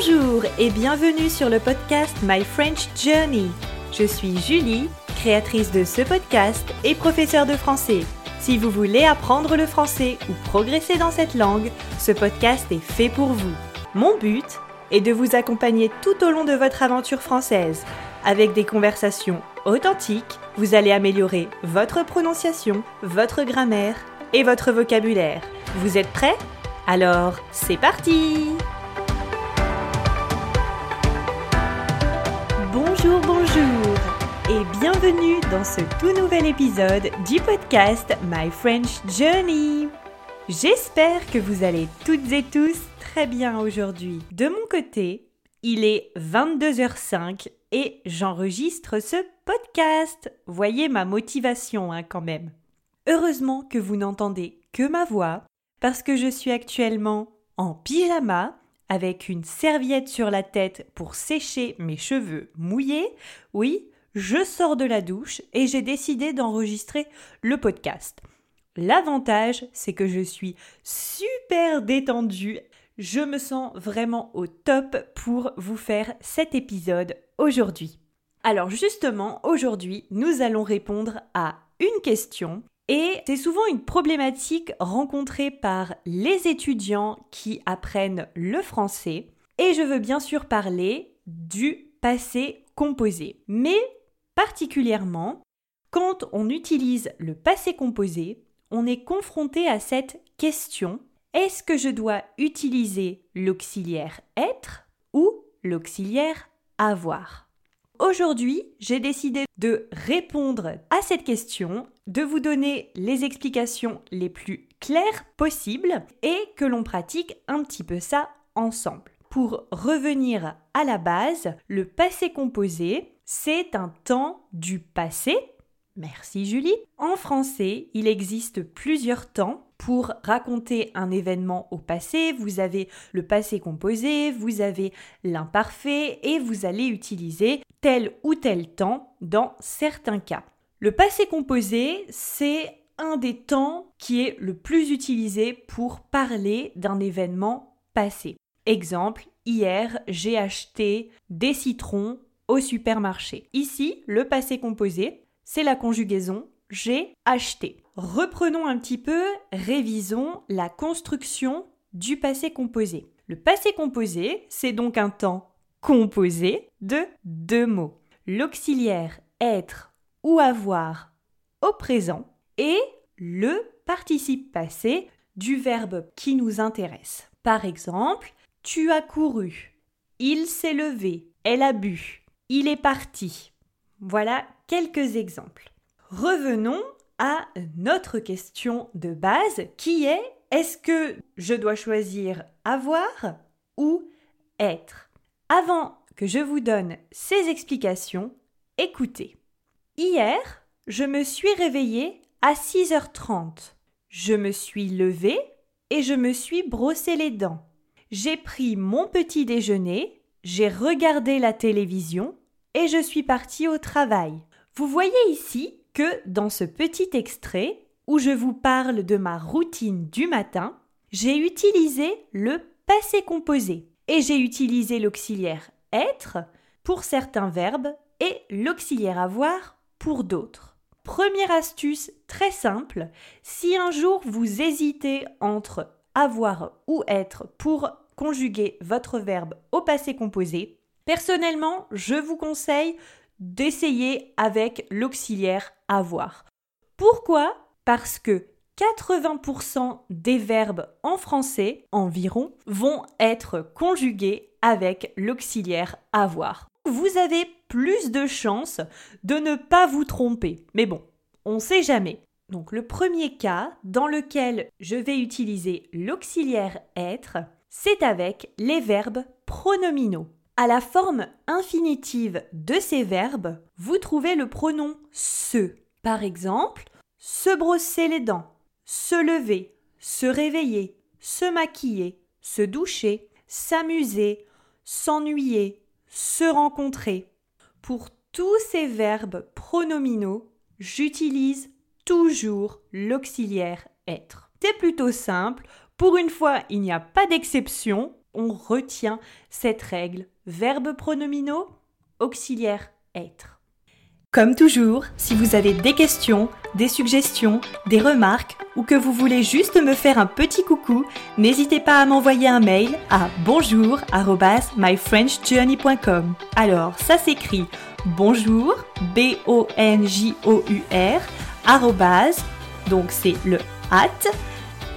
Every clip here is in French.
Bonjour et bienvenue sur le podcast My French Journey. Je suis Julie, créatrice de ce podcast et professeure de français. Si vous voulez apprendre le français ou progresser dans cette langue, ce podcast est fait pour vous. Mon but est de vous accompagner tout au long de votre aventure française. Avec des conversations authentiques, vous allez améliorer votre prononciation, votre grammaire et votre vocabulaire. Vous êtes prêts? Alors, c'est parti bienvenue dans ce tout nouvel épisode du podcast My French Journey. J'espère que vous allez toutes et tous très bien aujourd'hui. De mon côté, il est 22h05 et j'enregistre ce podcast. Voyez ma motivation hein, quand même. Heureusement que vous n'entendez que ma voix parce que je suis actuellement en pyjama avec une serviette sur la tête pour sécher mes cheveux mouillés. Oui, je sors de la douche et j'ai décidé d'enregistrer le podcast. L'avantage, c'est que je suis super détendue. Je me sens vraiment au top pour vous faire cet épisode aujourd'hui. Alors justement, aujourd'hui, nous allons répondre à une question et c'est souvent une problématique rencontrée par les étudiants qui apprennent le français. Et je veux bien sûr parler du passé composé. Mais particulièrement, quand on utilise le passé composé, on est confronté à cette question est-ce que je dois utiliser l'auxiliaire être ou l'auxiliaire avoir? Aujourd'hui, j'ai décidé de répondre à cette question, de vous donner les explications les plus claires possibles et que l'on pratique un petit peu ça ensemble. Pour revenir à la base, le passé composé, c'est un temps du passé. Merci Julie. En français, il existe plusieurs temps pour raconter un événement au passé, vous avez le passé composé, vous avez l'imparfait et vous allez utiliser tel ou tel temps dans certains cas. Le passé composé, c'est un des temps qui est le plus utilisé pour parler d'un événement passé. Exemple, hier j'ai acheté des citrons supermarché. Ici, le passé composé, c'est la conjugaison j'ai acheté. Reprenons un petit peu, révisons la construction du passé composé. Le passé composé, c'est donc un temps composé de deux mots. L'auxiliaire être ou avoir au présent et le participe passé du verbe qui nous intéresse. Par exemple, tu as couru, il s'est levé, elle a bu, il est parti. Voilà quelques exemples. Revenons à notre question de base qui est est-ce que je dois choisir avoir ou être? Avant que je vous donne ces explications, écoutez. Hier, je me suis réveillée à 6h30. Je me suis levée et je me suis brossé les dents. J'ai pris mon petit déjeuner, j'ai regardé la télévision et je suis partie au travail. Vous voyez ici que dans ce petit extrait où je vous parle de ma routine du matin, j'ai utilisé le passé composé et j'ai utilisé l'auxiliaire être pour certains verbes et l'auxiliaire avoir pour d'autres. Première astuce très simple, si un jour vous hésitez entre avoir ou être pour conjuguer votre verbe au passé composé, personnellement, je vous conseille d'essayer avec l'auxiliaire avoir. Pourquoi? Parce que 80% des verbes en français environ vont être conjugués avec l'auxiliaire avoir. Vous avez plus de chances de ne pas vous tromper. Mais bon, on ne sait jamais. Donc le premier cas dans lequel je vais utiliser l'auxiliaire être, c'est avec les verbes pronominaux. À la forme infinitive de ces verbes, vous trouvez le pronom se. Par exemple, se brosser les dents, se lever, se réveiller, se maquiller, se doucher, s'amuser, s'ennuyer, se rencontrer. Pour tous ces verbes pronominaux, j'utilise toujours l'auxiliaire être. C'est plutôt simple. Pour une fois, il n'y a pas d'exception. on retient cette règle. Verbe pronominaux, auxiliaire être. Comme toujours, si vous avez des questions, des suggestions, des remarques ou que vous voulez juste me faire un petit coucou, n'hésitez pas à m'envoyer un mail à bonjour@myfrenchjourney.com. Alors, ça s'écrit bonjour b o n j o u r donc c'est le at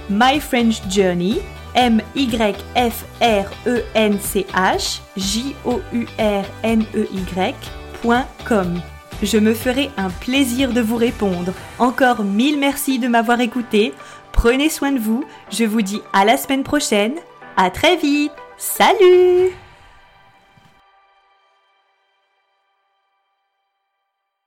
myfrenchjourney m y f r e n c h j o u r n e y.com. Je me ferai un plaisir de vous répondre. Encore mille merci de m'avoir écouté. Prenez soin de vous. Je vous dis à la semaine prochaine. À très vite. Salut